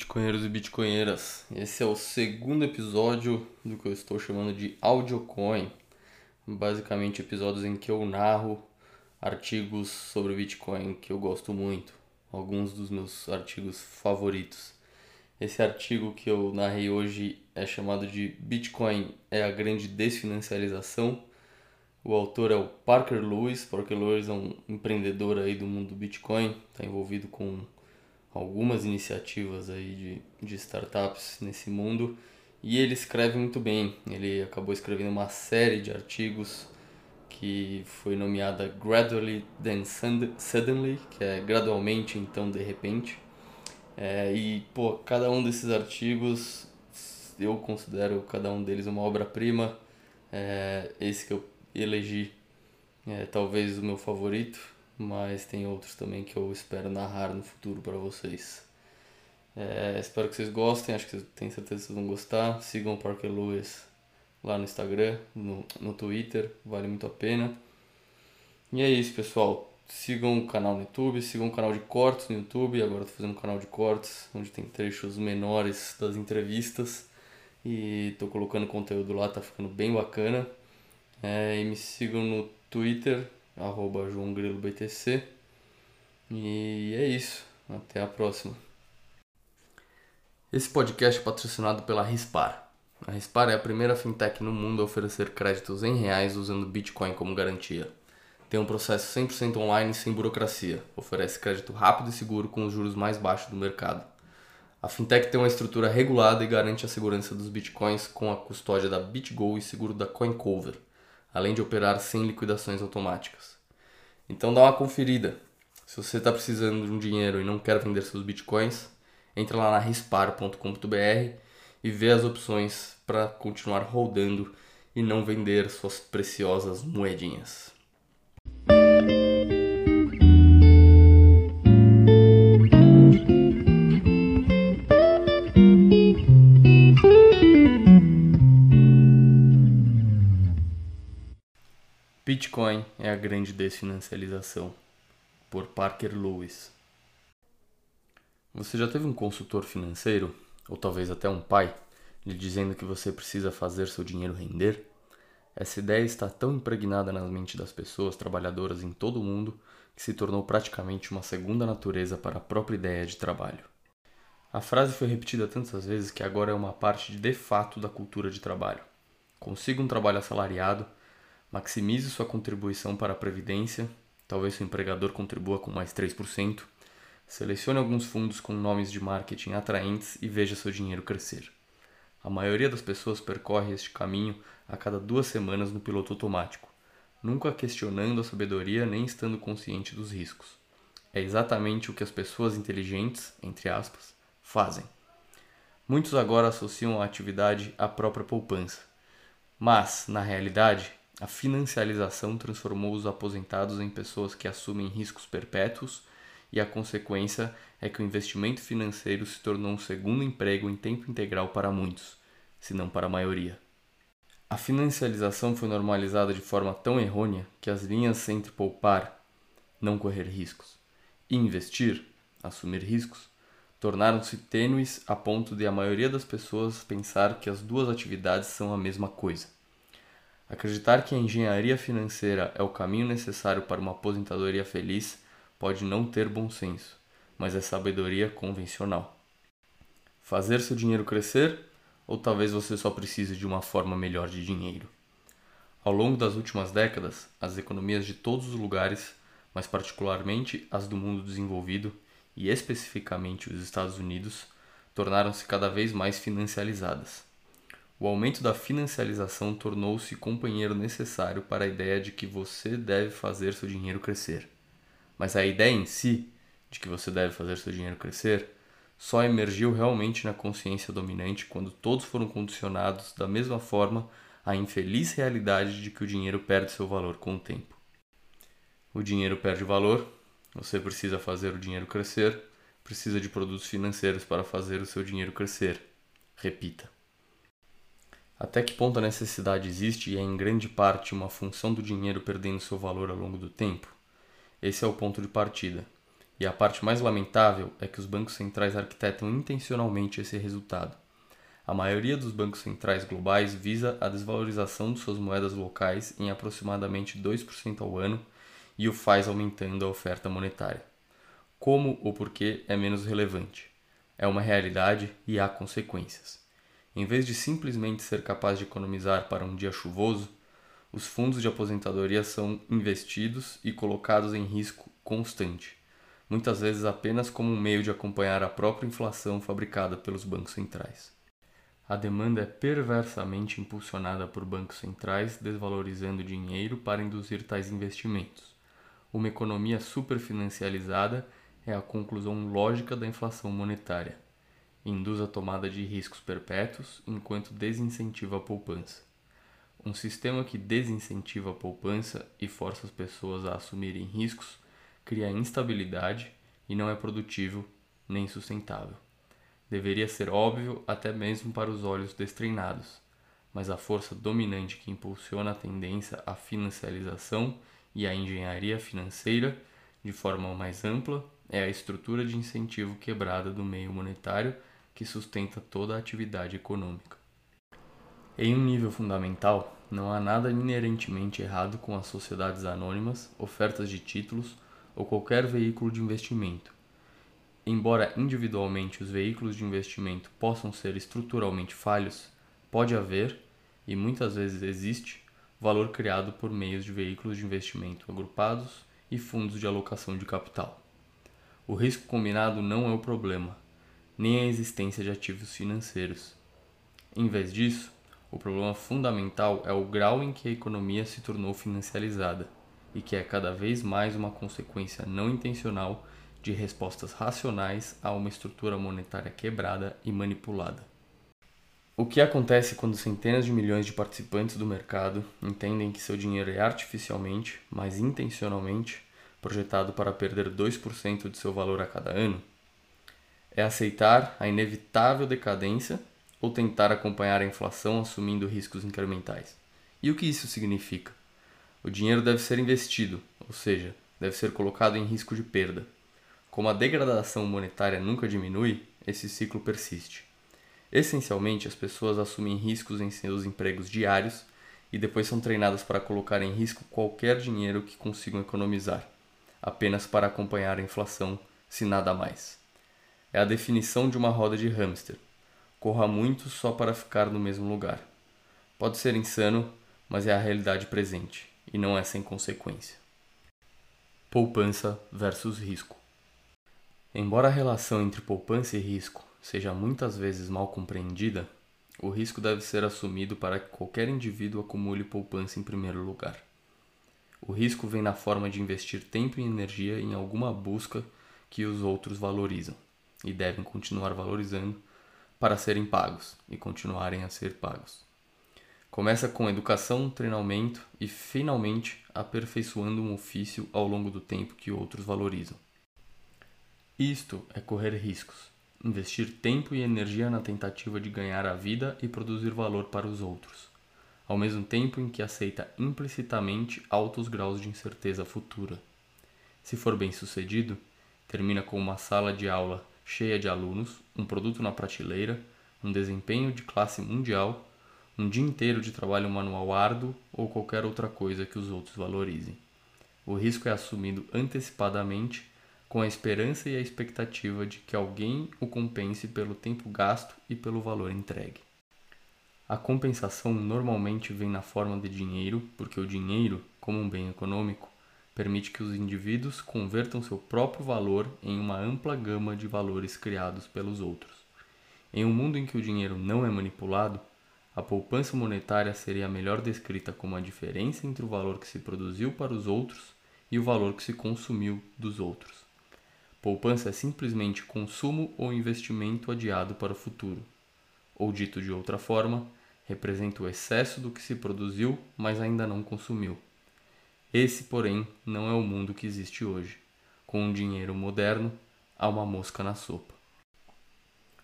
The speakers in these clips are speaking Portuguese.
Bitcoinheiros e Bitcoinheiras. Esse é o segundo episódio do que eu estou chamando de AudioCoin. Basicamente, episódios em que eu narro artigos sobre Bitcoin que eu gosto muito. Alguns dos meus artigos favoritos. Esse artigo que eu narrei hoje é chamado de Bitcoin é a grande desfinancialização. O autor é o Parker Lewis. Parker Lewis é um empreendedor aí do mundo do Bitcoin, está envolvido com algumas iniciativas aí de, de startups nesse mundo e ele escreve muito bem. Ele acabou escrevendo uma série de artigos que foi nomeada Gradually Then Suddenly, que é gradualmente, então de repente. É, e pô, cada um desses artigos eu considero cada um deles uma obra-prima. É, esse que eu elegi é talvez o meu favorito, mas tem outros também que eu espero narrar no futuro para vocês. É, espero que vocês gostem, acho que tenho certeza que vocês vão gostar. Sigam o Parker Lewis lá no Instagram, no, no Twitter, vale muito a pena. E é isso, pessoal. Sigam o canal no YouTube, sigam o canal de cortes no YouTube. Agora estou fazendo um canal de cortes, onde tem trechos menores das entrevistas. E estou colocando conteúdo lá, tá ficando bem bacana. É, e me sigam no Twitter, arroba João BTC. E é isso. Até a próxima. Esse podcast é patrocinado pela Rispar. A Rispar é a primeira fintech no mundo a oferecer créditos em reais usando Bitcoin como garantia. Tem um processo 100% online sem burocracia. Oferece crédito rápido e seguro com os juros mais baixos do mercado. A fintech tem uma estrutura regulada e garante a segurança dos bitcoins com a custódia da BitGo e seguro da CoinCover além de operar sem liquidações automáticas. Então dá uma conferida. Se você está precisando de um dinheiro e não quer vender seus bitcoins, entra lá na rispar.com.br e vê as opções para continuar rodando e não vender suas preciosas moedinhas. Bitcoin é a grande desfinancialização, por Parker Lewis. Você já teve um consultor financeiro, ou talvez até um pai, lhe dizendo que você precisa fazer seu dinheiro render? Essa ideia está tão impregnada na mente das pessoas trabalhadoras em todo o mundo que se tornou praticamente uma segunda natureza para a própria ideia de trabalho. A frase foi repetida tantas vezes que agora é uma parte de fato da cultura de trabalho. Consiga um trabalho assalariado Maximize sua contribuição para a Previdência, talvez seu empregador contribua com mais 3%. Selecione alguns fundos com nomes de marketing atraentes e veja seu dinheiro crescer. A maioria das pessoas percorre este caminho a cada duas semanas no piloto automático, nunca questionando a sabedoria nem estando consciente dos riscos. É exatamente o que as pessoas inteligentes, entre aspas, fazem. Muitos agora associam a atividade à própria poupança, mas, na realidade, a financialização transformou os aposentados em pessoas que assumem riscos perpétuos e a consequência é que o investimento financeiro se tornou um segundo emprego em tempo integral para muitos, se não para a maioria. A financialização foi normalizada de forma tão errônea que as linhas entre poupar, não correr riscos, e investir, assumir riscos, tornaram-se tênues a ponto de a maioria das pessoas pensar que as duas atividades são a mesma coisa. Acreditar que a engenharia financeira é o caminho necessário para uma aposentadoria feliz pode não ter bom senso, mas é sabedoria convencional. Fazer seu dinheiro crescer? Ou talvez você só precise de uma forma melhor de dinheiro? Ao longo das últimas décadas, as economias de todos os lugares, mas particularmente as do mundo desenvolvido e especificamente os Estados Unidos, tornaram-se cada vez mais financializadas. O aumento da financialização tornou-se companheiro necessário para a ideia de que você deve fazer seu dinheiro crescer. Mas a ideia em si, de que você deve fazer seu dinheiro crescer, só emergiu realmente na consciência dominante quando todos foram condicionados da mesma forma à infeliz realidade de que o dinheiro perde seu valor com o tempo. O dinheiro perde valor, você precisa fazer o dinheiro crescer, precisa de produtos financeiros para fazer o seu dinheiro crescer. Repita. Até que ponto a necessidade existe e é em grande parte uma função do dinheiro perdendo seu valor ao longo do tempo? Esse é o ponto de partida. E a parte mais lamentável é que os bancos centrais arquitetam intencionalmente esse resultado. A maioria dos bancos centrais globais visa a desvalorização de suas moedas locais em aproximadamente 2% ao ano e o faz aumentando a oferta monetária. Como ou porquê é menos relevante. É uma realidade e há consequências. Em vez de simplesmente ser capaz de economizar para um dia chuvoso, os fundos de aposentadoria são investidos e colocados em risco constante muitas vezes apenas como um meio de acompanhar a própria inflação fabricada pelos bancos centrais. A demanda é perversamente impulsionada por bancos centrais, desvalorizando dinheiro para induzir tais investimentos. Uma economia superfinancializada é a conclusão lógica da inflação monetária. Induz a tomada de riscos perpétuos enquanto desincentiva a poupança. Um sistema que desincentiva a poupança e força as pessoas a assumirem riscos cria instabilidade e não é produtivo nem sustentável. Deveria ser óbvio até mesmo para os olhos destreinados, mas a força dominante que impulsiona a tendência à financiarização e à engenharia financeira de forma mais ampla é a estrutura de incentivo quebrada do meio monetário que sustenta toda a atividade econômica. Em um nível fundamental, não há nada inerentemente errado com as sociedades anônimas, ofertas de títulos ou qualquer veículo de investimento. Embora individualmente os veículos de investimento possam ser estruturalmente falhos, pode haver, e muitas vezes existe, valor criado por meios de veículos de investimento agrupados e fundos de alocação de capital. O risco combinado não é o problema, nem a existência de ativos financeiros. Em vez disso, o problema fundamental é o grau em que a economia se tornou financiarizada e que é cada vez mais uma consequência não intencional de respostas racionais a uma estrutura monetária quebrada e manipulada. O que acontece quando centenas de milhões de participantes do mercado entendem que seu dinheiro é artificialmente, mas intencionalmente, projetado para perder 2% de seu valor a cada ano? É aceitar a inevitável decadência ou tentar acompanhar a inflação assumindo riscos incrementais? E o que isso significa? O dinheiro deve ser investido, ou seja, deve ser colocado em risco de perda. Como a degradação monetária nunca diminui, esse ciclo persiste. Essencialmente, as pessoas assumem riscos em seus empregos diários e depois são treinadas para colocar em risco qualquer dinheiro que consigam economizar, apenas para acompanhar a inflação, se nada mais. É a definição de uma roda de hamster. Corra muito só para ficar no mesmo lugar. Pode ser insano, mas é a realidade presente e não é sem consequência. Poupança versus risco. Embora a relação entre poupança e risco seja muitas vezes mal compreendida, o risco deve ser assumido para que qualquer indivíduo acumule poupança em primeiro lugar. O risco vem na forma de investir tempo e energia em alguma busca que os outros valorizam e devem continuar valorizando para serem pagos e continuarem a ser pagos. Começa com educação, treinamento e, finalmente, aperfeiçoando um ofício ao longo do tempo que outros valorizam. Isto é correr riscos, investir tempo e energia na tentativa de ganhar a vida e produzir valor para os outros, ao mesmo tempo em que aceita implicitamente altos graus de incerteza futura. Se for bem sucedido, termina com uma sala de aula cheia de alunos, um produto na prateleira, um desempenho de classe mundial um dia inteiro de trabalho manual árduo ou qualquer outra coisa que os outros valorizem. O risco é assumido antecipadamente com a esperança e a expectativa de que alguém o compense pelo tempo gasto e pelo valor entregue. A compensação normalmente vem na forma de dinheiro, porque o dinheiro, como um bem econômico, permite que os indivíduos convertam seu próprio valor em uma ampla gama de valores criados pelos outros. Em um mundo em que o dinheiro não é manipulado, a poupança monetária seria melhor descrita como a diferença entre o valor que se produziu para os outros e o valor que se consumiu dos outros. Poupança é simplesmente consumo ou investimento adiado para o futuro. Ou dito de outra forma, representa o excesso do que se produziu, mas ainda não consumiu. Esse, porém, não é o mundo que existe hoje. Com um dinheiro moderno, há uma mosca na sopa.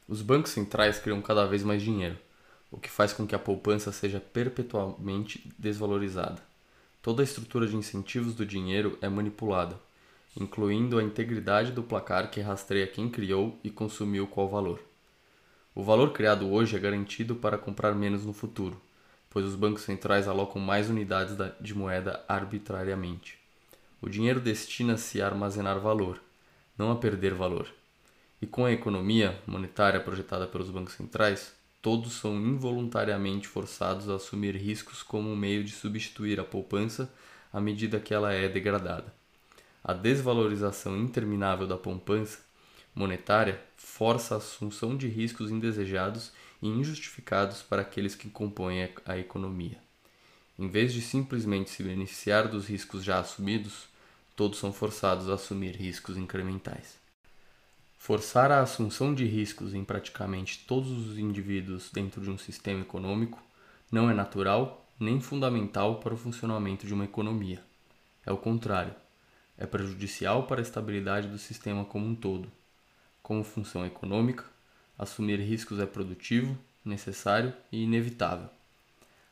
Os bancos centrais criam cada vez mais dinheiro o que faz com que a poupança seja perpetuamente desvalorizada. Toda a estrutura de incentivos do dinheiro é manipulada, incluindo a integridade do placar que rastreia quem criou e consumiu qual valor. O valor criado hoje é garantido para comprar menos no futuro, pois os bancos centrais alocam mais unidades de moeda arbitrariamente. O dinheiro destina-se a armazenar valor, não a perder valor. E com a economia monetária projetada pelos bancos centrais, todos são involuntariamente forçados a assumir riscos como um meio de substituir a poupança à medida que ela é degradada. A desvalorização interminável da poupança monetária força a assunção de riscos indesejados e injustificados para aqueles que compõem a economia. Em vez de simplesmente se beneficiar dos riscos já assumidos, todos são forçados a assumir riscos incrementais. Forçar a assunção de riscos em praticamente todos os indivíduos dentro de um sistema econômico não é natural nem fundamental para o funcionamento de uma economia. É o contrário, é prejudicial para a estabilidade do sistema como um todo. Como função econômica, assumir riscos é produtivo, necessário e inevitável.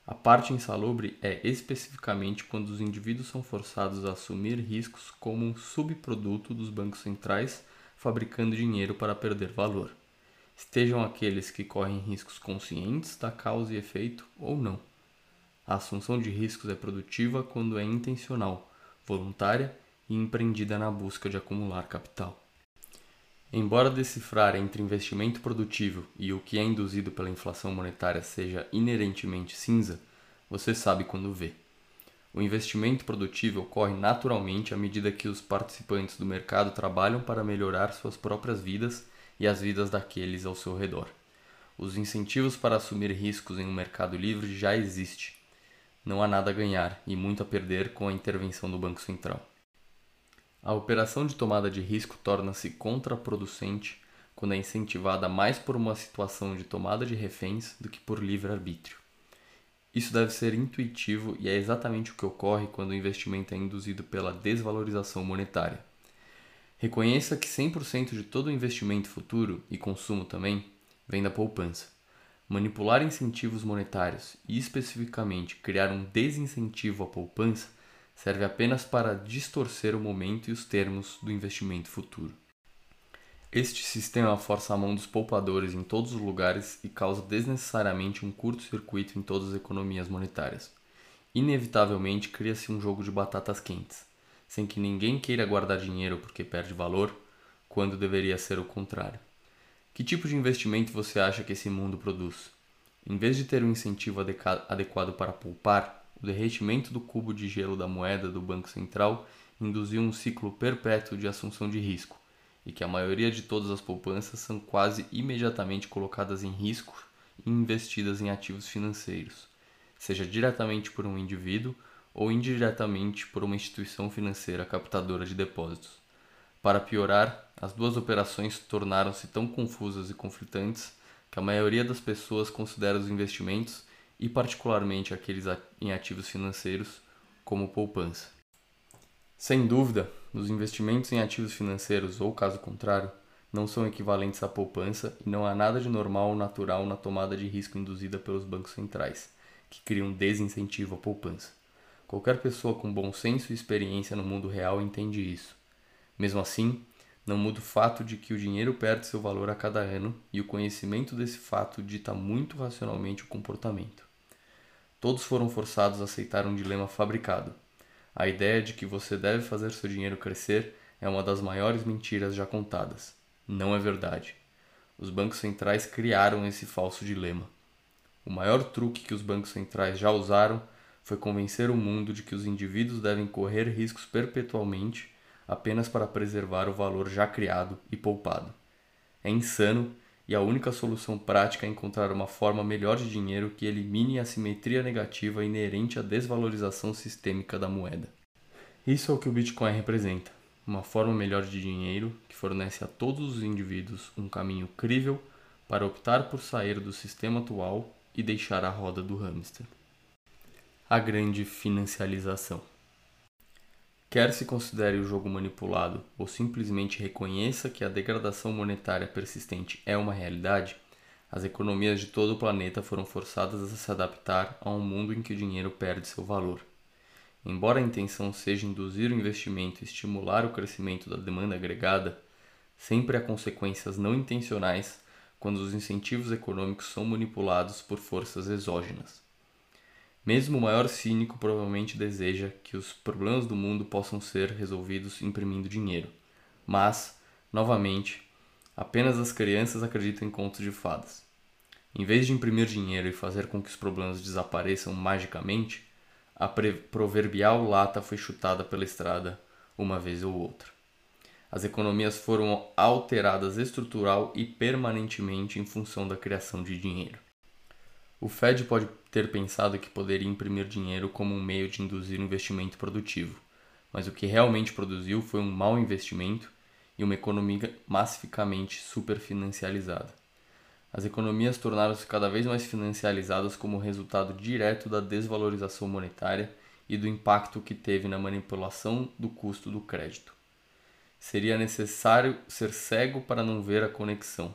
A parte insalubre é especificamente quando os indivíduos são forçados a assumir riscos como um subproduto dos bancos centrais, fabricando dinheiro para perder valor. Estejam aqueles que correm riscos conscientes da causa e efeito ou não. A assunção de riscos é produtiva quando é intencional, voluntária e empreendida na busca de acumular capital. Embora decifrar entre investimento produtivo e o que é induzido pela inflação monetária seja inerentemente cinza, você sabe quando vê. O investimento produtivo ocorre naturalmente à medida que os participantes do mercado trabalham para melhorar suas próprias vidas e as vidas daqueles ao seu redor. Os incentivos para assumir riscos em um mercado livre já existem. Não há nada a ganhar e muito a perder com a intervenção do Banco Central. A operação de tomada de risco torna-se contraproducente quando é incentivada mais por uma situação de tomada de reféns do que por livre-arbítrio. Isso deve ser intuitivo e é exatamente o que ocorre quando o investimento é induzido pela desvalorização monetária. Reconheça que 100% de todo investimento futuro e consumo também vem da poupança. Manipular incentivos monetários e especificamente criar um desincentivo à poupança serve apenas para distorcer o momento e os termos do investimento futuro. Este sistema força a mão dos poupadores em todos os lugares e causa desnecessariamente um curto-circuito em todas as economias monetárias. Inevitavelmente cria-se um jogo de batatas quentes, sem que ninguém queira guardar dinheiro porque perde valor, quando deveria ser o contrário. Que tipo de investimento você acha que esse mundo produz? Em vez de ter um incentivo adequado para poupar, o derretimento do cubo de gelo da moeda do Banco Central induziu um ciclo perpétuo de assunção de risco, e que a maioria de todas as poupanças são quase imediatamente colocadas em risco e investidas em ativos financeiros, seja diretamente por um indivíduo ou indiretamente por uma instituição financeira captadora de depósitos. Para piorar, as duas operações tornaram-se tão confusas e conflitantes que a maioria das pessoas considera os investimentos e particularmente aqueles em ativos financeiros, como poupança. Sem dúvida, os investimentos em ativos financeiros ou caso contrário não são equivalentes à poupança e não há nada de normal ou natural na tomada de risco induzida pelos bancos centrais, que criam desincentivo à poupança. Qualquer pessoa com bom senso e experiência no mundo real entende isso. Mesmo assim, não muda o fato de que o dinheiro perde seu valor a cada ano e o conhecimento desse fato dita muito racionalmente o comportamento. Todos foram forçados a aceitar um dilema fabricado. A ideia de que você deve fazer seu dinheiro crescer é uma das maiores mentiras já contadas. Não é verdade. Os bancos centrais criaram esse falso dilema. O maior truque que os bancos centrais já usaram foi convencer o mundo de que os indivíduos devem correr riscos perpetualmente apenas para preservar o valor já criado e poupado. É insano e a única solução prática é encontrar uma forma melhor de dinheiro que elimine a simetria negativa inerente à desvalorização sistêmica da moeda. Isso é o que o Bitcoin representa: uma forma melhor de dinheiro que fornece a todos os indivíduos um caminho crível para optar por sair do sistema atual e deixar a roda do hamster. A grande financialização. Quer se considere o jogo manipulado ou simplesmente reconheça que a degradação monetária persistente é uma realidade, as economias de todo o planeta foram forçadas a se adaptar a um mundo em que o dinheiro perde seu valor. embora a intenção seja induzir o investimento e estimular o crescimento da demanda agregada, sempre há consequências não intencionais quando os incentivos econômicos são manipulados por forças exógenas. Mesmo o maior cínico provavelmente deseja que os problemas do mundo possam ser resolvidos imprimindo dinheiro. Mas, novamente, apenas as crianças acreditam em contos de fadas. Em vez de imprimir dinheiro e fazer com que os problemas desapareçam magicamente, a proverbial lata foi chutada pela estrada uma vez ou outra. As economias foram alteradas estrutural e permanentemente em função da criação de dinheiro. O Fed pode ter pensado que poderia imprimir dinheiro como um meio de induzir investimento produtivo, mas o que realmente produziu foi um mau investimento e uma economia massificamente superfinancializada. As economias tornaram-se cada vez mais financializadas como resultado direto da desvalorização monetária e do impacto que teve na manipulação do custo do crédito. Seria necessário ser cego para não ver a conexão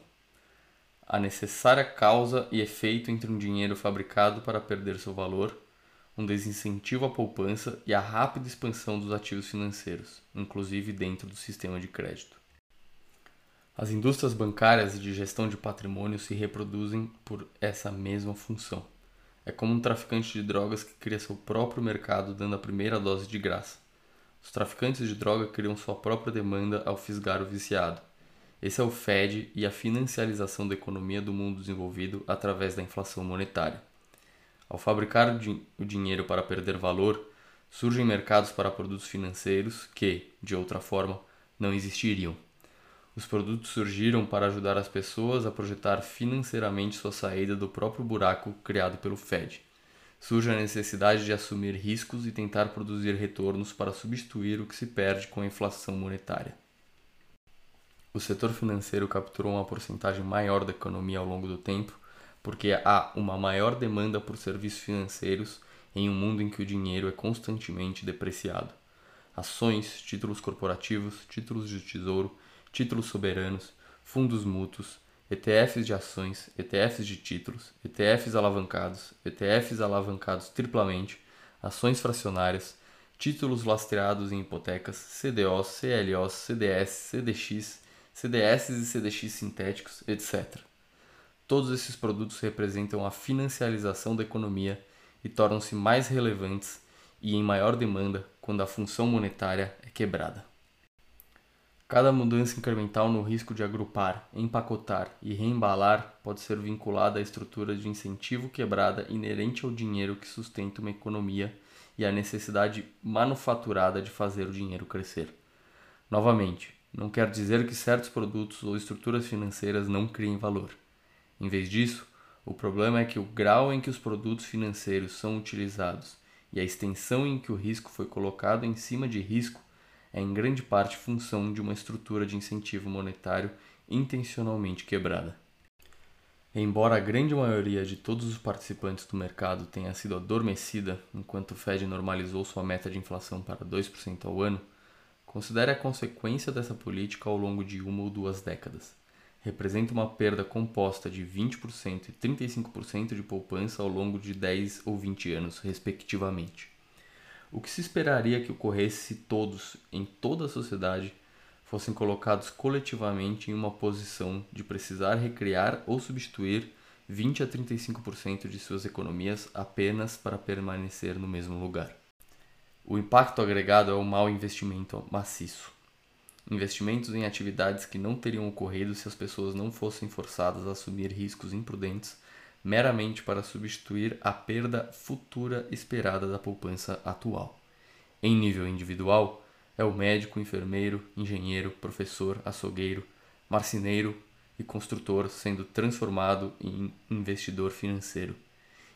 a necessária causa e efeito entre um dinheiro fabricado para perder seu valor, um desincentivo à poupança e a rápida expansão dos ativos financeiros, inclusive dentro do sistema de crédito. As indústrias bancárias e de gestão de patrimônio se reproduzem por essa mesma função. É como um traficante de drogas que cria seu próprio mercado dando a primeira dose de graça. Os traficantes de droga criam sua própria demanda ao fisgar o viciado esse é o Fed e a financiarização da economia do mundo desenvolvido através da inflação monetária. Ao fabricar o, din o dinheiro para perder valor, surgem mercados para produtos financeiros que, de outra forma, não existiriam. Os produtos surgiram para ajudar as pessoas a projetar financeiramente sua saída do próprio buraco criado pelo Fed. Surge a necessidade de assumir riscos e tentar produzir retornos para substituir o que se perde com a inflação monetária. O setor financeiro capturou uma porcentagem maior da economia ao longo do tempo, porque há uma maior demanda por serviços financeiros em um mundo em que o dinheiro é constantemente depreciado. Ações, títulos corporativos, títulos de tesouro, títulos soberanos, fundos mútuos, ETFs de ações, ETFs de títulos, ETFs alavancados, ETFs alavancados triplamente, ações fracionárias, títulos lastreados em hipotecas, CDOs, CLOs, CDS, CDX, CDS e CDX sintéticos, etc. Todos esses produtos representam a financiarização da economia e tornam-se mais relevantes e em maior demanda quando a função monetária é quebrada. Cada mudança incremental no risco de agrupar, empacotar e reembalar pode ser vinculada à estrutura de incentivo quebrada inerente ao dinheiro que sustenta uma economia e à necessidade manufaturada de fazer o dinheiro crescer. Novamente, não quer dizer que certos produtos ou estruturas financeiras não criem valor. Em vez disso, o problema é que o grau em que os produtos financeiros são utilizados e a extensão em que o risco foi colocado em cima de risco é em grande parte função de uma estrutura de incentivo monetário intencionalmente quebrada. Embora a grande maioria de todos os participantes do mercado tenha sido adormecida enquanto o Fed normalizou sua meta de inflação para 2% ao ano, Considere a consequência dessa política ao longo de uma ou duas décadas. Representa uma perda composta de 20% e 35% de poupança ao longo de 10 ou 20 anos, respectivamente. O que se esperaria que ocorresse se todos, em toda a sociedade, fossem colocados coletivamente em uma posição de precisar recriar ou substituir 20 a 35% de suas economias apenas para permanecer no mesmo lugar? O impacto agregado é o mau investimento maciço. Investimentos em atividades que não teriam ocorrido se as pessoas não fossem forçadas a assumir riscos imprudentes meramente para substituir a perda futura esperada da poupança atual. Em nível individual, é o médico, enfermeiro, engenheiro, professor, açougueiro, marceneiro e construtor sendo transformado em investidor financeiro,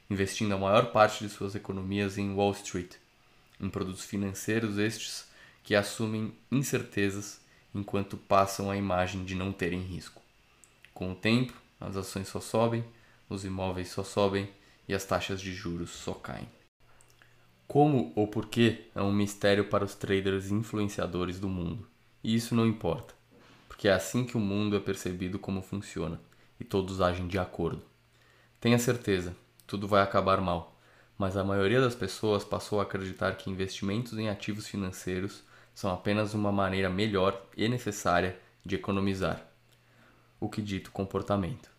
investindo a maior parte de suas economias em Wall Street em produtos financeiros estes que assumem incertezas enquanto passam a imagem de não terem risco. Com o tempo, as ações só sobem, os imóveis só sobem e as taxas de juros só caem. Como ou por que é um mistério para os traders influenciadores do mundo, e isso não importa, porque é assim que o mundo é percebido como funciona e todos agem de acordo. Tenha certeza, tudo vai acabar mal mas a maioria das pessoas passou a acreditar que investimentos em ativos financeiros são apenas uma maneira melhor e necessária de economizar. O que dito comportamento.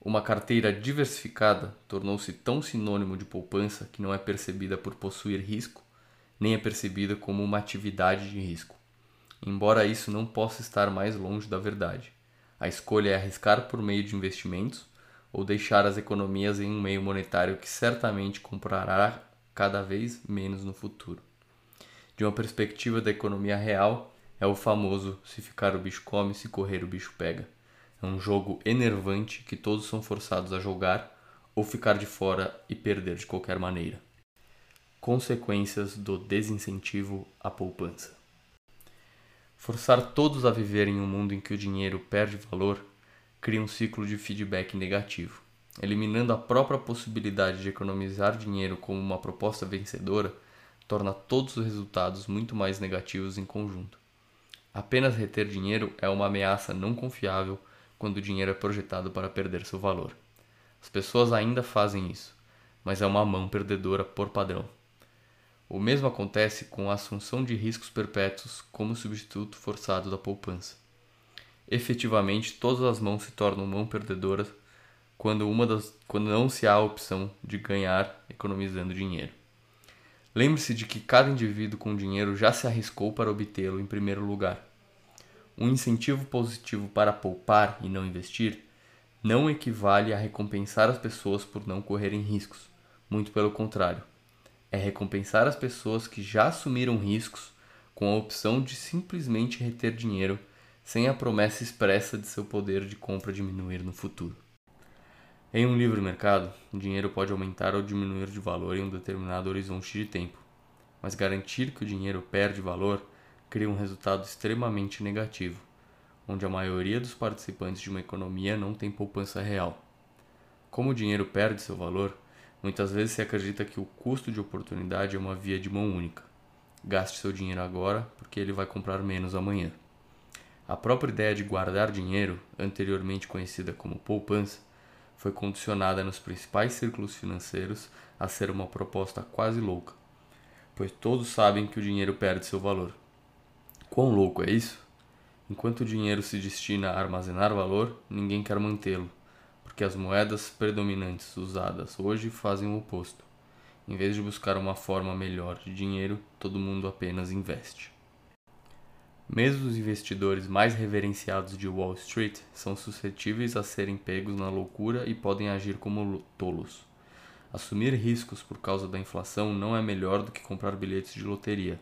Uma carteira diversificada tornou-se tão sinônimo de poupança que não é percebida por possuir risco, nem é percebida como uma atividade de risco. Embora isso não possa estar mais longe da verdade. A escolha é arriscar por meio de investimentos ou deixar as economias em um meio monetário que certamente comprará cada vez menos no futuro. De uma perspectiva da economia real, é o famoso se ficar o bicho come, se correr o bicho pega. É um jogo enervante que todos são forçados a jogar ou ficar de fora e perder de qualquer maneira. Consequências do desincentivo à poupança. Forçar todos a viver em um mundo em que o dinheiro perde valor cria um ciclo de feedback negativo. Eliminando a própria possibilidade de economizar dinheiro como uma proposta vencedora, torna todos os resultados muito mais negativos em conjunto. Apenas reter dinheiro é uma ameaça não confiável quando o dinheiro é projetado para perder seu valor. As pessoas ainda fazem isso, mas é uma mão perdedora por padrão. O mesmo acontece com a assunção de riscos perpétuos como substituto forçado da poupança. Efetivamente, todas as mãos se tornam mão perdedoras quando, uma das, quando não se há a opção de ganhar economizando dinheiro. Lembre-se de que cada indivíduo com dinheiro já se arriscou para obtê-lo em primeiro lugar. Um incentivo positivo para poupar e não investir não equivale a recompensar as pessoas por não correrem riscos. Muito pelo contrário é recompensar as pessoas que já assumiram riscos com a opção de simplesmente reter dinheiro sem a promessa expressa de seu poder de compra diminuir no futuro. Em um livre mercado, o dinheiro pode aumentar ou diminuir de valor em um determinado horizonte de tempo, mas garantir que o dinheiro perde valor cria um resultado extremamente negativo, onde a maioria dos participantes de uma economia não tem poupança real. Como o dinheiro perde seu valor, Muitas vezes se acredita que o custo de oportunidade é uma via de mão única. Gaste seu dinheiro agora porque ele vai comprar menos amanhã. A própria ideia de guardar dinheiro, anteriormente conhecida como poupança, foi condicionada nos principais círculos financeiros a ser uma proposta quase louca, pois todos sabem que o dinheiro perde seu valor. Quão louco é isso? Enquanto o dinheiro se destina a armazenar valor, ninguém quer mantê-lo porque as moedas predominantes usadas hoje fazem o oposto. Em vez de buscar uma forma melhor de dinheiro, todo mundo apenas investe. Mesmo os investidores mais reverenciados de Wall Street são suscetíveis a serem pegos na loucura e podem agir como tolos. Assumir riscos por causa da inflação não é melhor do que comprar bilhetes de loteria,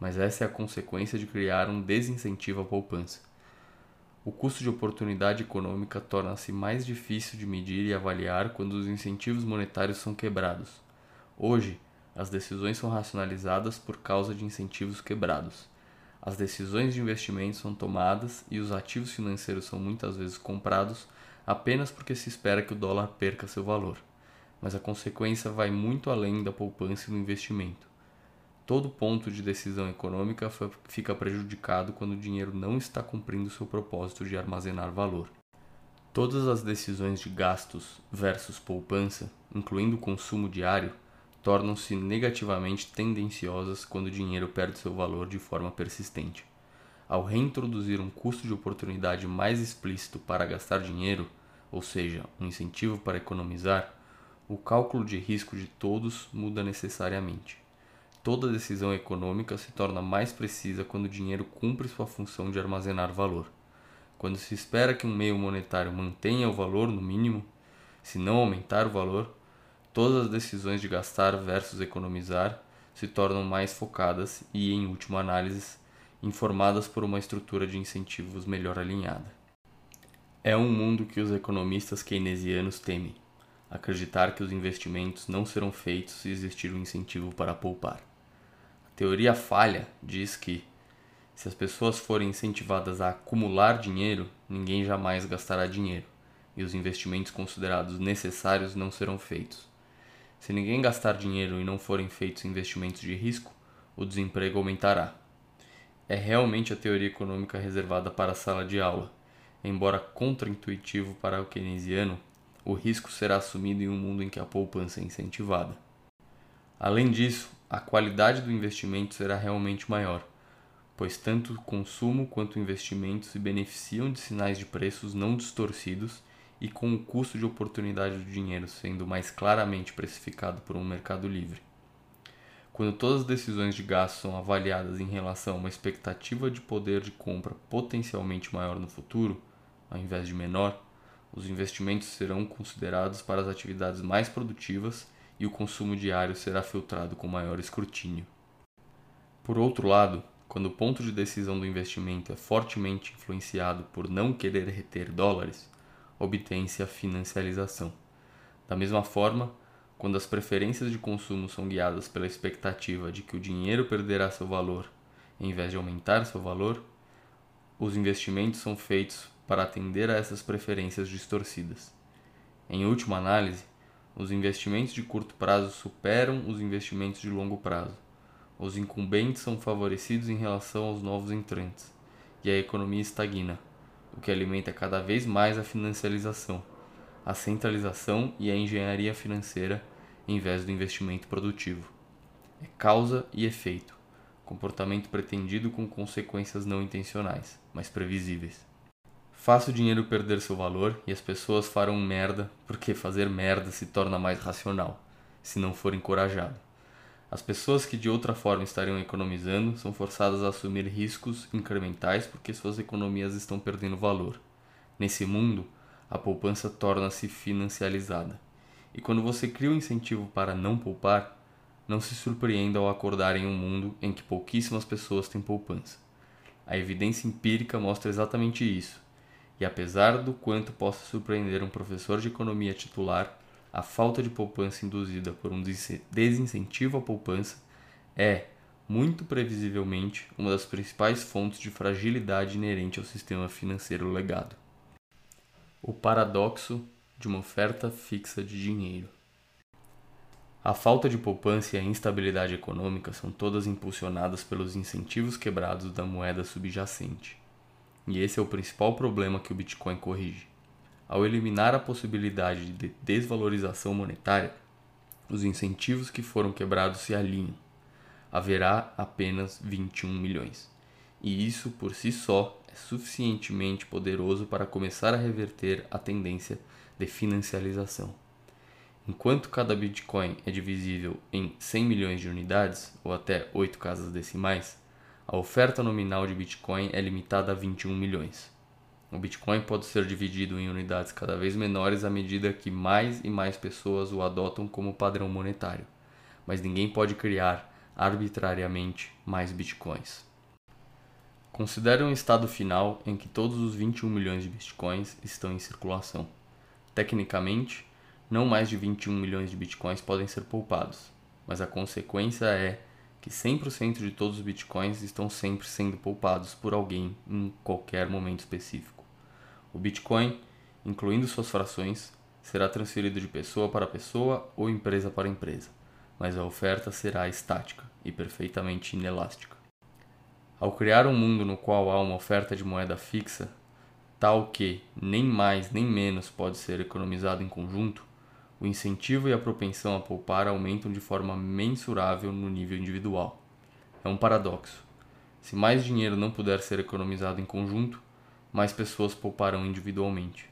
mas essa é a consequência de criar um desincentivo à poupança. O custo de oportunidade econômica torna-se mais difícil de medir e avaliar quando os incentivos monetários são quebrados. Hoje, as decisões são racionalizadas por causa de incentivos quebrados. As decisões de investimento são tomadas e os ativos financeiros são muitas vezes comprados apenas porque se espera que o dólar perca seu valor. Mas a consequência vai muito além da poupança e do investimento. Todo ponto de decisão econômica fica prejudicado quando o dinheiro não está cumprindo seu propósito de armazenar valor. Todas as decisões de gastos versus poupança, incluindo o consumo diário, tornam-se negativamente tendenciosas quando o dinheiro perde seu valor de forma persistente. Ao reintroduzir um custo de oportunidade mais explícito para gastar dinheiro, ou seja, um incentivo para economizar, o cálculo de risco de todos muda necessariamente. Toda decisão econômica se torna mais precisa quando o dinheiro cumpre sua função de armazenar valor. Quando se espera que um meio monetário mantenha o valor no mínimo, se não aumentar o valor, todas as decisões de gastar versus economizar se tornam mais focadas e, em última análise, informadas por uma estrutura de incentivos melhor alinhada. É um mundo que os economistas keynesianos temem acreditar que os investimentos não serão feitos se existir um incentivo para poupar teoria falha diz que se as pessoas forem incentivadas a acumular dinheiro, ninguém jamais gastará dinheiro e os investimentos considerados necessários não serão feitos. Se ninguém gastar dinheiro e não forem feitos investimentos de risco, o desemprego aumentará. É realmente a teoria econômica reservada para a sala de aula. Embora contraintuitivo para o keynesiano, o risco será assumido em um mundo em que a poupança é incentivada. Além disso, a qualidade do investimento será realmente maior, pois tanto o consumo quanto o investimento se beneficiam de sinais de preços não distorcidos e com o custo de oportunidade do dinheiro sendo mais claramente precificado por um mercado livre. Quando todas as decisões de gasto são avaliadas em relação a uma expectativa de poder de compra potencialmente maior no futuro, ao invés de menor, os investimentos serão considerados para as atividades mais produtivas e o consumo diário será filtrado com maior escrutínio. Por outro lado, quando o ponto de decisão do investimento é fortemente influenciado por não querer reter dólares, obtém-se a financialização. Da mesma forma, quando as preferências de consumo são guiadas pela expectativa de que o dinheiro perderá seu valor em vez de aumentar seu valor, os investimentos são feitos para atender a essas preferências distorcidas. Em última análise, os investimentos de curto prazo superam os investimentos de longo prazo. Os incumbentes são favorecidos em relação aos novos entrantes, e a economia estagna, o que alimenta cada vez mais a financialização, a centralização e a engenharia financeira em vez do investimento produtivo. É causa e efeito, comportamento pretendido com consequências não intencionais, mas previsíveis. Faça o dinheiro perder seu valor e as pessoas farão merda, porque fazer merda se torna mais racional, se não for encorajado. As pessoas que de outra forma estariam economizando são forçadas a assumir riscos incrementais porque suas economias estão perdendo valor. Nesse mundo, a poupança torna-se financializada. E quando você cria um incentivo para não poupar, não se surpreenda ao acordar em um mundo em que pouquíssimas pessoas têm poupança. A evidência empírica mostra exatamente isso e apesar do quanto possa surpreender um professor de economia titular, a falta de poupança induzida por um desincentivo à poupança é, muito previsivelmente, uma das principais fontes de fragilidade inerente ao sistema financeiro legado. O paradoxo de uma oferta fixa de dinheiro. A falta de poupança e a instabilidade econômica são todas impulsionadas pelos incentivos quebrados da moeda subjacente. E esse é o principal problema que o Bitcoin corrige. Ao eliminar a possibilidade de desvalorização monetária, os incentivos que foram quebrados se alinham. Haverá apenas 21 milhões. E isso por si só é suficientemente poderoso para começar a reverter a tendência de financialização. Enquanto cada Bitcoin é divisível em 100 milhões de unidades, ou até 8 casas decimais, a oferta nominal de Bitcoin é limitada a 21 milhões. O Bitcoin pode ser dividido em unidades cada vez menores à medida que mais e mais pessoas o adotam como padrão monetário, mas ninguém pode criar arbitrariamente mais Bitcoins. Considere um estado final em que todos os 21 milhões de Bitcoins estão em circulação. Tecnicamente, não mais de 21 milhões de Bitcoins podem ser poupados, mas a consequência é que 100% de todos os bitcoins estão sempre sendo poupados por alguém em qualquer momento específico. O bitcoin, incluindo suas frações, será transferido de pessoa para pessoa ou empresa para empresa, mas a oferta será estática e perfeitamente inelástica. Ao criar um mundo no qual há uma oferta de moeda fixa, tal que nem mais nem menos pode ser economizado em conjunto, o incentivo e a propensão a poupar aumentam de forma mensurável no nível individual. É um paradoxo. Se mais dinheiro não puder ser economizado em conjunto, mais pessoas pouparão individualmente.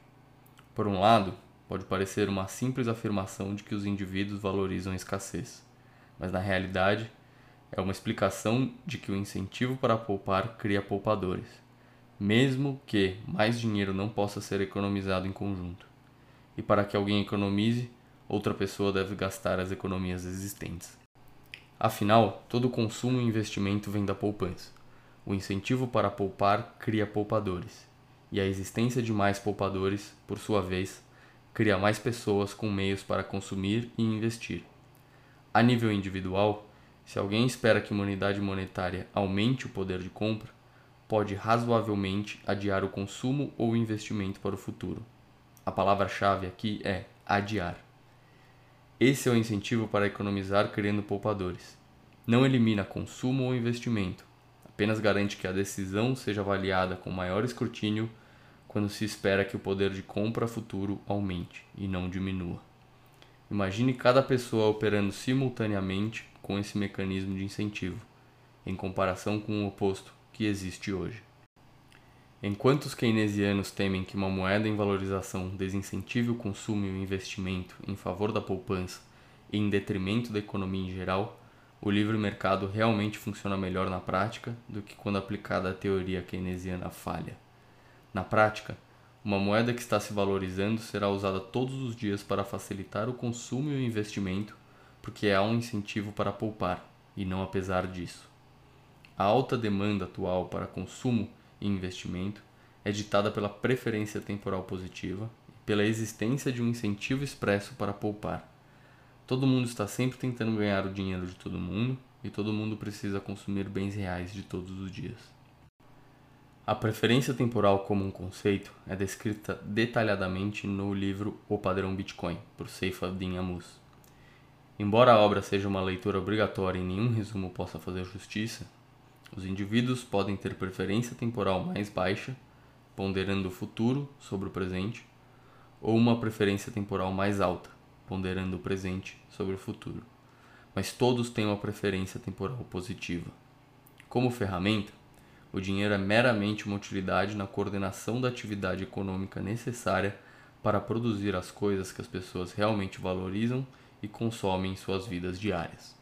Por um lado, pode parecer uma simples afirmação de que os indivíduos valorizam a escassez, mas na realidade é uma explicação de que o incentivo para poupar cria poupadores, mesmo que mais dinheiro não possa ser economizado em conjunto. E para que alguém economize, outra pessoa deve gastar as economias existentes. Afinal, todo consumo e investimento vem da poupança. O incentivo para poupar cria poupadores, e a existência de mais poupadores, por sua vez, cria mais pessoas com meios para consumir e investir. A nível individual, se alguém espera que uma unidade monetária aumente o poder de compra, pode razoavelmente adiar o consumo ou o investimento para o futuro. A palavra-chave aqui é adiar. Esse é o incentivo para economizar criando poupadores. Não elimina consumo ou investimento, apenas garante que a decisão seja avaliada com maior escrutínio quando se espera que o poder de compra futuro aumente e não diminua. Imagine cada pessoa operando simultaneamente com esse mecanismo de incentivo, em comparação com o oposto que existe hoje. Enquanto os keynesianos temem que uma moeda em valorização desincentive o consumo e o investimento em favor da poupança e em detrimento da economia em geral, o livre mercado realmente funciona melhor na prática do que quando aplicada a teoria keynesiana falha. Na prática, uma moeda que está se valorizando será usada todos os dias para facilitar o consumo e o investimento, porque há um incentivo para poupar, e não apesar disso. A alta demanda atual para consumo e investimento é ditada pela preferência temporal positiva e pela existência de um incentivo expresso para poupar. Todo mundo está sempre tentando ganhar o dinheiro de todo mundo e todo mundo precisa consumir bens reais de todos os dias. A preferência temporal como um conceito é descrita detalhadamente no livro O Padrão Bitcoin, por Seyfadin Amus. Embora a obra seja uma leitura obrigatória e nenhum resumo possa fazer justiça, os indivíduos podem ter preferência temporal mais baixa, ponderando o futuro sobre o presente, ou uma preferência temporal mais alta, ponderando o presente sobre o futuro. Mas todos têm uma preferência temporal positiva. Como ferramenta, o dinheiro é meramente uma utilidade na coordenação da atividade econômica necessária para produzir as coisas que as pessoas realmente valorizam e consomem em suas vidas diárias.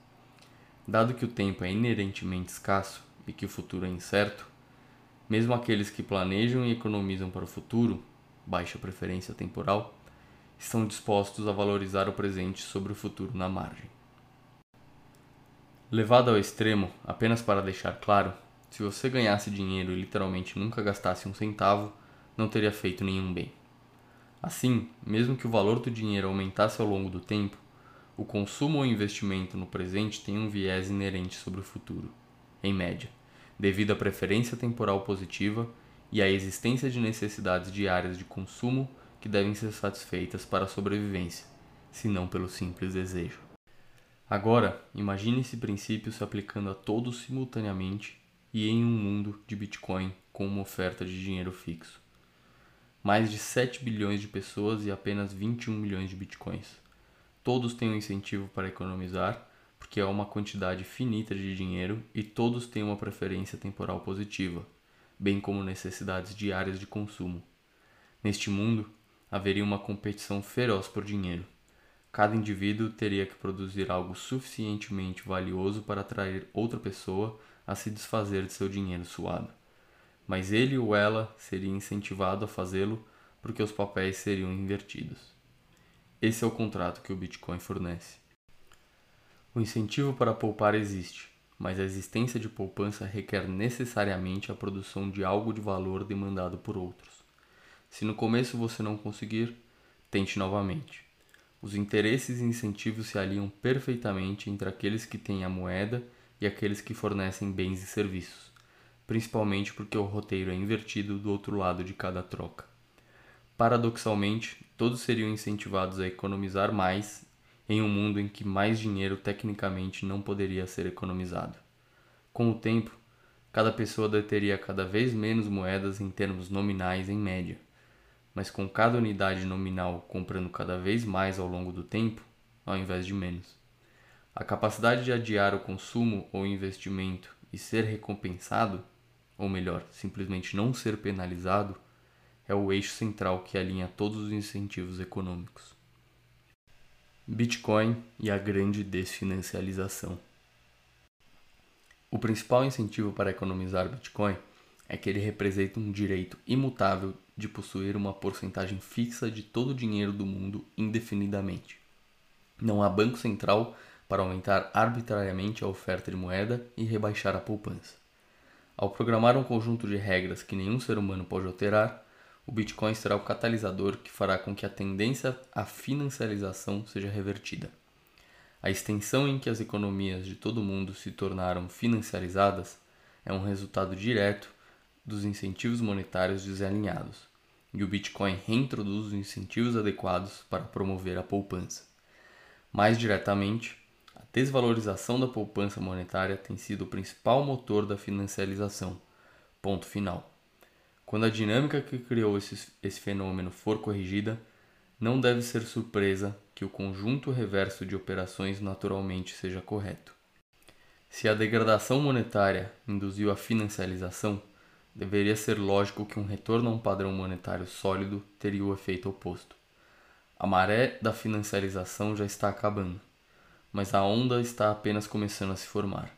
Dado que o tempo é inerentemente escasso, e que o futuro é incerto, mesmo aqueles que planejam e economizam para o futuro, baixa preferência temporal, estão dispostos a valorizar o presente sobre o futuro na margem. Levado ao extremo, apenas para deixar claro, se você ganhasse dinheiro e literalmente nunca gastasse um centavo, não teria feito nenhum bem. Assim, mesmo que o valor do dinheiro aumentasse ao longo do tempo, o consumo ou investimento no presente tem um viés inerente sobre o futuro, em média devido à preferência temporal positiva e à existência de necessidades diárias de consumo que devem ser satisfeitas para a sobrevivência, se não pelo simples desejo. Agora, imagine esse princípio se aplicando a todos simultaneamente e em um mundo de Bitcoin com uma oferta de dinheiro fixo. Mais de 7 bilhões de pessoas e apenas 21 milhões de Bitcoins. Todos têm um incentivo para economizar porque é uma quantidade finita de dinheiro e todos têm uma preferência temporal positiva, bem como necessidades diárias de consumo. Neste mundo, haveria uma competição feroz por dinheiro. Cada indivíduo teria que produzir algo suficientemente valioso para atrair outra pessoa a se desfazer de seu dinheiro suado. Mas ele ou ela seria incentivado a fazê-lo porque os papéis seriam invertidos. Esse é o contrato que o Bitcoin fornece. O incentivo para poupar existe, mas a existência de poupança requer necessariamente a produção de algo de valor demandado por outros. Se no começo você não conseguir, tente novamente. Os interesses e incentivos se alinham perfeitamente entre aqueles que têm a moeda e aqueles que fornecem bens e serviços, principalmente porque o roteiro é invertido do outro lado de cada troca. Paradoxalmente, todos seriam incentivados a economizar mais em um mundo em que mais dinheiro tecnicamente não poderia ser economizado. Com o tempo, cada pessoa deteria cada vez menos moedas em termos nominais em média, mas com cada unidade nominal comprando cada vez mais ao longo do tempo, ao invés de menos. A capacidade de adiar o consumo ou investimento e ser recompensado, ou melhor, simplesmente não ser penalizado, é o eixo central que alinha todos os incentivos econômicos. Bitcoin e a grande desfinancialização. O principal incentivo para economizar Bitcoin é que ele representa um direito imutável de possuir uma porcentagem fixa de todo o dinheiro do mundo indefinidamente. Não há banco central para aumentar arbitrariamente a oferta de moeda e rebaixar a poupança. Ao programar um conjunto de regras que nenhum ser humano pode alterar, o Bitcoin será o catalisador que fará com que a tendência à financiarização seja revertida. A extensão em que as economias de todo o mundo se tornaram financiarizadas é um resultado direto dos incentivos monetários desalinhados, e o Bitcoin reintroduz os incentivos adequados para promover a poupança. Mais diretamente, a desvalorização da poupança monetária tem sido o principal motor da financiarização. Ponto final. Quando a dinâmica que criou esse, esse fenômeno for corrigida, não deve ser surpresa que o conjunto reverso de operações naturalmente seja correto. Se a degradação monetária induziu a financialização, deveria ser lógico que um retorno a um padrão monetário sólido teria o efeito oposto. A maré da financiarização já está acabando, mas a onda está apenas começando a se formar,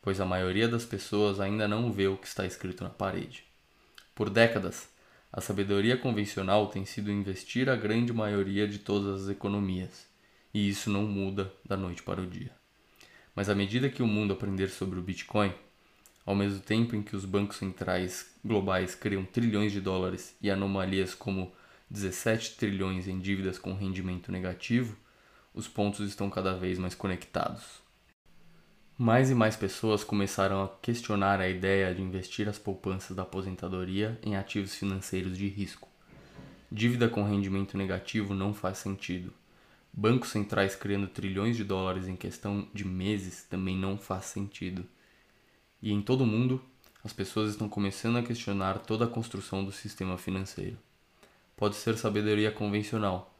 pois a maioria das pessoas ainda não vê o que está escrito na parede. Por décadas, a sabedoria convencional tem sido investir a grande maioria de todas as economias, e isso não muda da noite para o dia. Mas à medida que o mundo aprender sobre o Bitcoin, ao mesmo tempo em que os bancos centrais globais criam trilhões de dólares e anomalias como 17 trilhões em dívidas com rendimento negativo, os pontos estão cada vez mais conectados. Mais e mais pessoas começaram a questionar a ideia de investir as poupanças da aposentadoria em ativos financeiros de risco. Dívida com rendimento negativo não faz sentido. Bancos centrais criando trilhões de dólares em questão de meses também não faz sentido. E em todo o mundo, as pessoas estão começando a questionar toda a construção do sistema financeiro. Pode ser sabedoria convencional,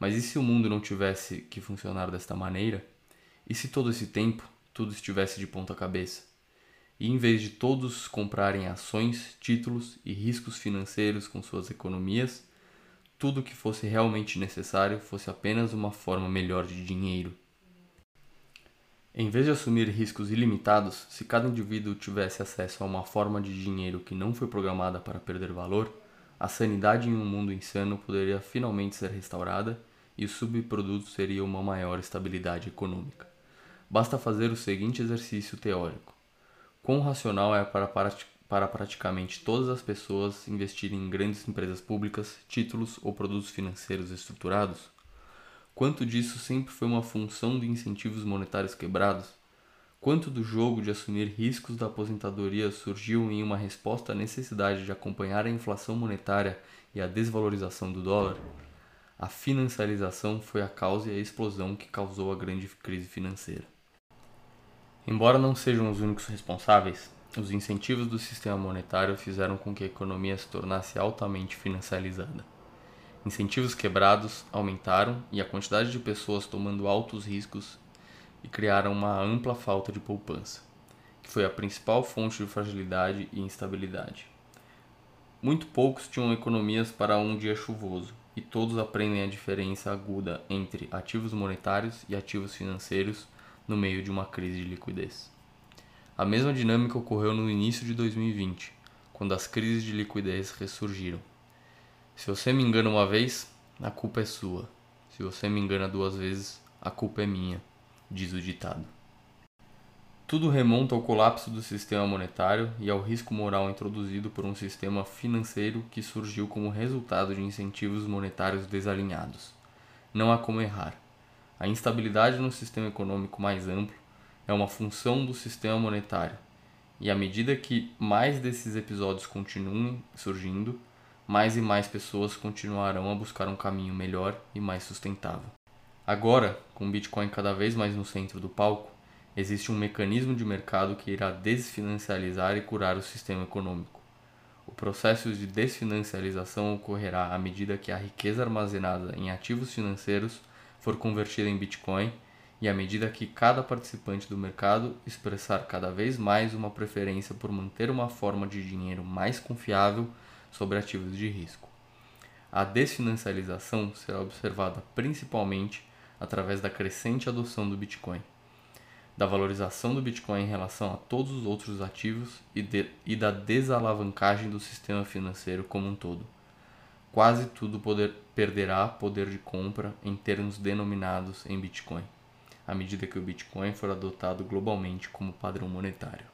mas e se o mundo não tivesse que funcionar desta maneira? E se todo esse tempo tudo estivesse de ponta cabeça. E em vez de todos comprarem ações, títulos e riscos financeiros com suas economias, tudo que fosse realmente necessário fosse apenas uma forma melhor de dinheiro. Em vez de assumir riscos ilimitados, se cada indivíduo tivesse acesso a uma forma de dinheiro que não foi programada para perder valor, a sanidade em um mundo insano poderia finalmente ser restaurada e o subproduto seria uma maior estabilidade econômica. Basta fazer o seguinte exercício teórico: quão racional é para, para praticamente todas as pessoas investirem em grandes empresas públicas, títulos ou produtos financeiros estruturados? Quanto disso sempre foi uma função de incentivos monetários quebrados? Quanto do jogo de assumir riscos da aposentadoria surgiu em uma resposta à necessidade de acompanhar a inflação monetária e a desvalorização do dólar? A financiarização foi a causa e a explosão que causou a grande crise financeira. Embora não sejam os únicos responsáveis, os incentivos do sistema monetário fizeram com que a economia se tornasse altamente financializada. Incentivos quebrados aumentaram e a quantidade de pessoas tomando altos riscos e criaram uma ampla falta de poupança, que foi a principal fonte de fragilidade e instabilidade. Muito poucos tinham economias para um dia chuvoso, e todos aprendem a diferença aguda entre ativos monetários e ativos financeiros no meio de uma crise de liquidez. A mesma dinâmica ocorreu no início de 2020, quando as crises de liquidez ressurgiram. Se você me engana uma vez, a culpa é sua. Se você me engana duas vezes, a culpa é minha, diz o ditado. Tudo remonta ao colapso do sistema monetário e ao risco moral introduzido por um sistema financeiro que surgiu como resultado de incentivos monetários desalinhados. Não há como errar. A instabilidade no sistema econômico mais amplo é uma função do sistema monetário, e à medida que mais desses episódios continuem surgindo, mais e mais pessoas continuarão a buscar um caminho melhor e mais sustentável. Agora, com Bitcoin cada vez mais no centro do palco, existe um mecanismo de mercado que irá desfinancializar e curar o sistema econômico. O processo de desfinancialização ocorrerá à medida que a riqueza armazenada em ativos financeiros for convertida em Bitcoin e à medida que cada participante do mercado expressar cada vez mais uma preferência por manter uma forma de dinheiro mais confiável sobre ativos de risco. A desfinancialização será observada principalmente através da crescente adoção do Bitcoin, da valorização do Bitcoin em relação a todos os outros ativos e, de, e da desalavancagem do sistema financeiro como um todo quase tudo poder, perderá poder de compra em termos denominados em Bitcoin, à medida que o Bitcoin for adotado globalmente como padrão monetário.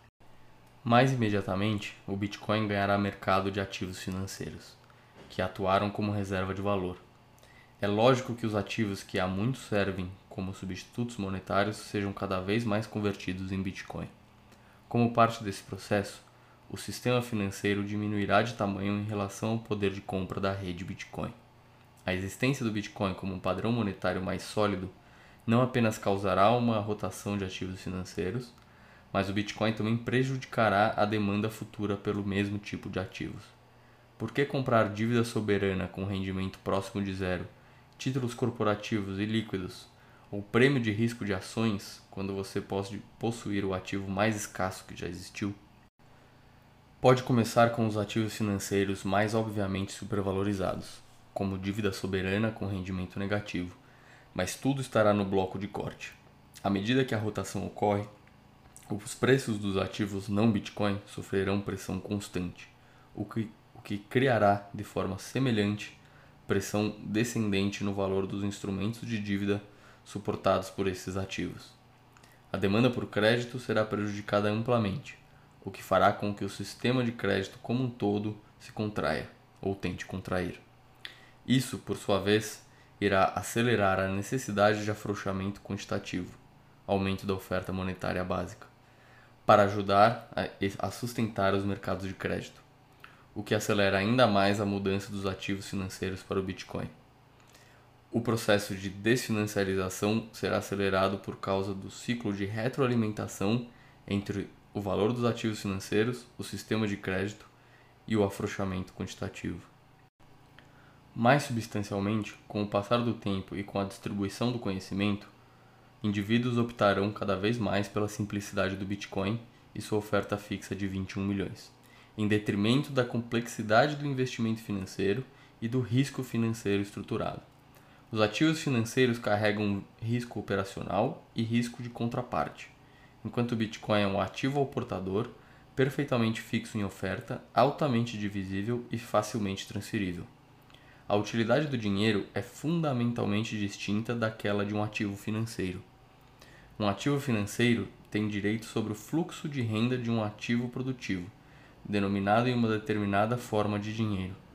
Mais imediatamente, o Bitcoin ganhará mercado de ativos financeiros, que atuaram como reserva de valor. É lógico que os ativos que há muito servem como substitutos monetários sejam cada vez mais convertidos em Bitcoin. Como parte desse processo, o sistema financeiro diminuirá de tamanho em relação ao poder de compra da rede Bitcoin. A existência do Bitcoin como um padrão monetário mais sólido não apenas causará uma rotação de ativos financeiros, mas o Bitcoin também prejudicará a demanda futura pelo mesmo tipo de ativos. Por que comprar dívida soberana com rendimento próximo de zero títulos corporativos e líquidos, ou prêmio de risco de ações, quando você pode possuir o ativo mais escasso que já existiu, pode começar com os ativos financeiros mais obviamente supervalorizados, como dívida soberana com rendimento negativo, mas tudo estará no bloco de corte. À medida que a rotação ocorre, os preços dos ativos não Bitcoin sofrerão pressão constante, o que, o que criará de forma semelhante pressão descendente no valor dos instrumentos de dívida suportados por esses ativos. A demanda por crédito será prejudicada amplamente, o que fará com que o sistema de crédito como um todo se contraia ou tente contrair. Isso, por sua vez, irá acelerar a necessidade de afrouxamento quantitativo, aumento da oferta monetária básica, para ajudar a sustentar os mercados de crédito, o que acelera ainda mais a mudança dos ativos financeiros para o Bitcoin. O processo de desfinanciarização será acelerado por causa do ciclo de retroalimentação entre o valor dos ativos financeiros, o sistema de crédito e o afrouxamento quantitativo. Mais substancialmente, com o passar do tempo e com a distribuição do conhecimento, indivíduos optarão cada vez mais pela simplicidade do Bitcoin e sua oferta fixa de 21 milhões, em detrimento da complexidade do investimento financeiro e do risco financeiro estruturado. Os ativos financeiros carregam risco operacional e risco de contraparte, enquanto o Bitcoin é um ativo ao portador, perfeitamente fixo em oferta, altamente divisível e facilmente transferível. A utilidade do dinheiro é fundamentalmente distinta daquela de um ativo financeiro. Um ativo financeiro tem direito sobre o fluxo de renda de um ativo produtivo, denominado em uma determinada forma de dinheiro.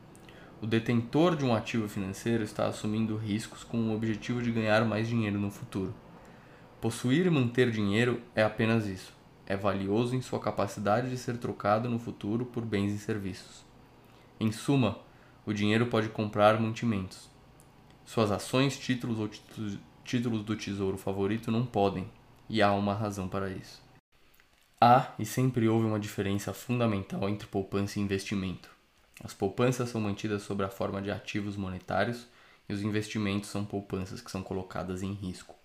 O detentor de um ativo financeiro está assumindo riscos com o objetivo de ganhar mais dinheiro no futuro. Possuir e manter dinheiro é apenas isso. É valioso em sua capacidade de ser trocado no futuro por bens e serviços. Em suma, o dinheiro pode comprar mantimentos. Suas ações, títulos ou títulos do tesouro favorito não podem, e há uma razão para isso. Há e sempre houve uma diferença fundamental entre poupança e investimento. As poupanças são mantidas sob a forma de ativos monetários e os investimentos são poupanças que são colocadas em risco.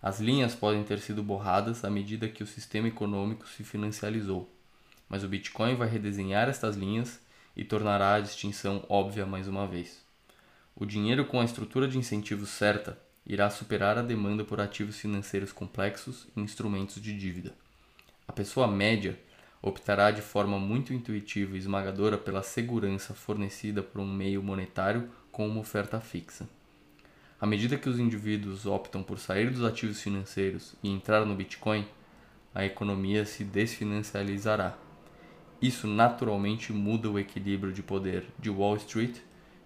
As linhas podem ter sido borradas à medida que o sistema econômico se financializou, mas o Bitcoin vai redesenhar estas linhas e tornará a distinção óbvia mais uma vez. O dinheiro com a estrutura de incentivos certa irá superar a demanda por ativos financeiros complexos e instrumentos de dívida. A pessoa média optará de forma muito intuitiva e esmagadora pela segurança fornecida por um meio monetário com uma oferta fixa. À medida que os indivíduos optam por sair dos ativos financeiros e entrar no Bitcoin, a economia se desfinancializará. Isso naturalmente muda o equilíbrio de poder de Wall Street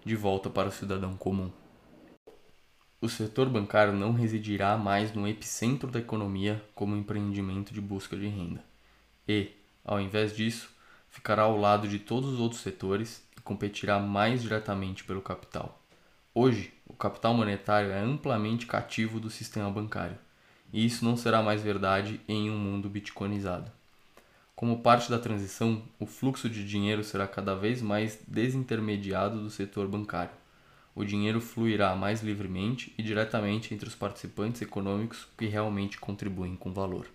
de volta para o cidadão comum. O setor bancário não residirá mais no epicentro da economia como empreendimento de busca de renda. E, ao invés disso, ficará ao lado de todos os outros setores e competirá mais diretamente pelo capital. Hoje, o capital monetário é amplamente cativo do sistema bancário, e isso não será mais verdade em um mundo bitcoinizado. Como parte da transição, o fluxo de dinheiro será cada vez mais desintermediado do setor bancário. O dinheiro fluirá mais livremente e diretamente entre os participantes econômicos que realmente contribuem com valor.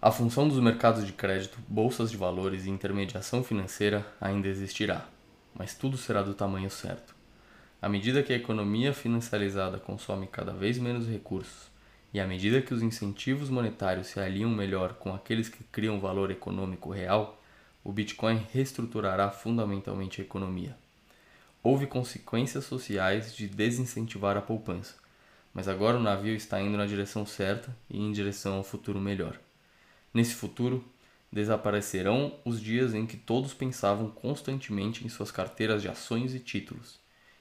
A função dos mercados de crédito, bolsas de valores e intermediação financeira ainda existirá, mas tudo será do tamanho certo. À medida que a economia financiarizada consome cada vez menos recursos e à medida que os incentivos monetários se alinham melhor com aqueles que criam valor econômico real, o Bitcoin reestruturará fundamentalmente a economia. Houve consequências sociais de desincentivar a poupança, mas agora o navio está indo na direção certa e em direção ao futuro melhor. Nesse futuro, desaparecerão os dias em que todos pensavam constantemente em suas carteiras de ações e títulos,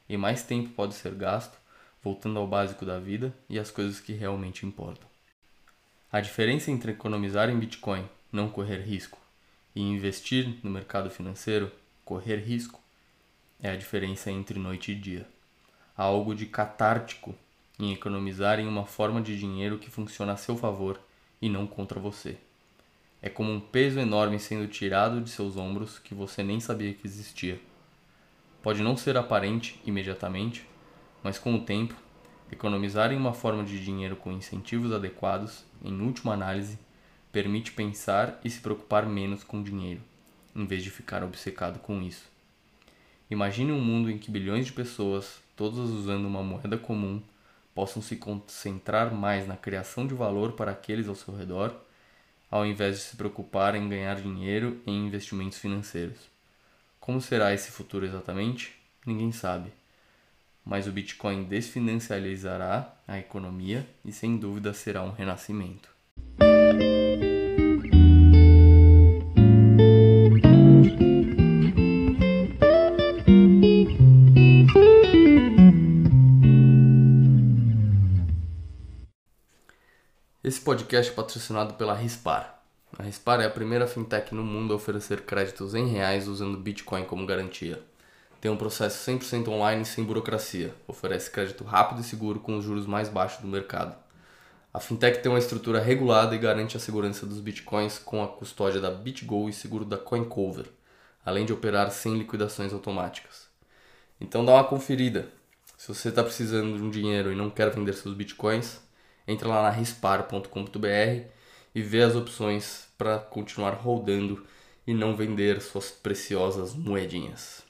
e mais tempo pode ser gasto voltando ao básico da vida e às coisas que realmente importam. A diferença entre economizar em Bitcoin, não correr risco, e investir no mercado financeiro, correr risco, é a diferença entre noite e dia. Há algo de catártico em economizar em uma forma de dinheiro que funciona a seu favor e não contra você. É como um peso enorme sendo tirado de seus ombros que você nem sabia que existia. Pode não ser aparente imediatamente, mas com o tempo, economizar em uma forma de dinheiro com incentivos adequados, em última análise, permite pensar e se preocupar menos com dinheiro, em vez de ficar obcecado com isso. Imagine um mundo em que bilhões de pessoas, todas usando uma moeda comum, possam se concentrar mais na criação de valor para aqueles ao seu redor, ao invés de se preocupar em ganhar dinheiro em investimentos financeiros. Como será esse futuro exatamente? Ninguém sabe. Mas o Bitcoin desfinancializará a economia e sem dúvida será um renascimento. Podcast é patrocinado pela Rispar. A Rispar é a primeira fintech no mundo a oferecer créditos em reais usando Bitcoin como garantia. Tem um processo 100% online sem burocracia. Oferece crédito rápido e seguro com os juros mais baixos do mercado. A fintech tem uma estrutura regulada e garante a segurança dos bitcoins com a custódia da BitGo e seguro da CoinCover, além de operar sem liquidações automáticas. Então dá uma conferida. Se você está precisando de um dinheiro e não quer vender seus bitcoins, entra lá na rispar.com.br e vê as opções para continuar rodando e não vender suas preciosas moedinhas.